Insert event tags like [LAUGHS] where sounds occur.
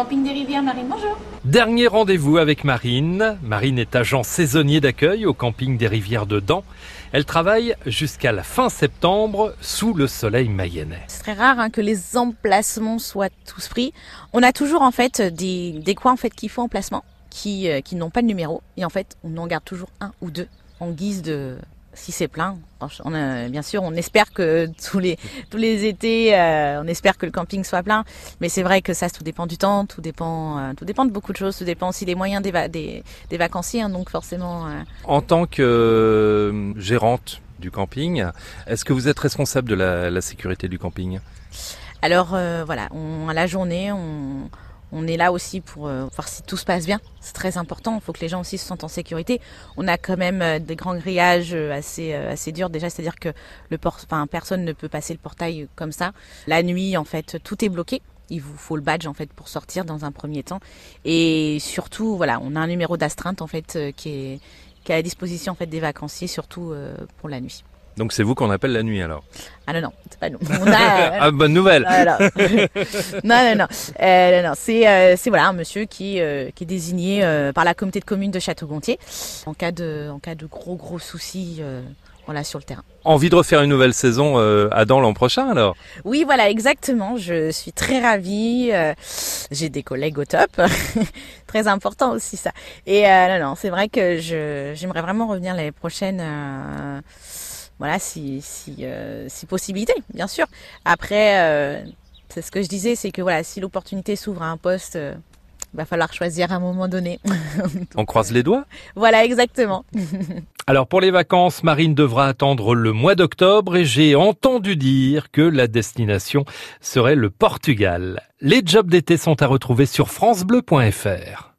Camping des Rivières, Marine, bonjour. Dernier rendez-vous avec Marine. Marine est agent saisonnier d'accueil au camping des Rivières de Dan. Elle travaille jusqu'à la fin septembre sous le soleil mayennais. C'est très rare hein, que les emplacements soient tous pris. On a toujours en fait des, des coins en fait qui font emplacement, qui, euh, qui n'ont pas de numéro. Et en fait, on en garde toujours un ou deux en guise de, si c'est plein, on a, bien sûr, on espère que [LAUGHS] tous les tous les étés, euh, on espère que le camping soit plein. Mais c'est vrai que ça, tout dépend du temps, tout dépend, euh, tout dépend de beaucoup de choses, tout dépend aussi des moyens des, des, des vacanciers. Hein, donc forcément. Euh. En tant que gérante du camping, est-ce que vous êtes responsable de la, la sécurité du camping? Alors voilà, on, à la journée, on on est là aussi pour euh, voir si tout se passe bien. C'est très important. Il faut que les gens aussi se sentent en sécurité. On a quand même euh, des grands grillages euh, assez durs déjà, c'est-à-dire que personne ne peut passer le portail comme ça. La nuit, en fait, tout est bloqué. Il vous faut le badge en fait pour sortir dans un premier temps. Et surtout, voilà, on a un numéro d'astreinte en fait qui est à la disposition des vacanciers, surtout pour la nuit. Donc c'est vous qu'on appelle la nuit alors Ah non, non, c'est pas nous. On a, [LAUGHS] ah, bonne nouvelle [LAUGHS] Non, non, non. Euh, non, c'est, euh, c'est voilà, un monsieur qui, euh, qui est désigné euh, par la communauté de communes de Château-Gontier en cas de, en cas de gros, gros soucis euh, voilà, sur le terrain. Envie de refaire une nouvelle saison à Dan l'an prochain alors? Oui, voilà, exactement. Je suis très ravie. j'ai des collègues au top. [LAUGHS] très important aussi ça. Et non, non, c'est vrai que je, j'aimerais vraiment revenir l'année prochaine voilà, si, si, euh, si possibilité, bien sûr. Après, euh, c'est ce que je disais, c'est que voilà, si l'opportunité s'ouvre à un poste, il euh, va falloir choisir à un moment donné. [LAUGHS] On croise les doigts Voilà, exactement. [LAUGHS] Alors pour les vacances, Marine devra attendre le mois d'octobre et j'ai entendu dire que la destination serait le Portugal. Les jobs d'été sont à retrouver sur francebleu.fr.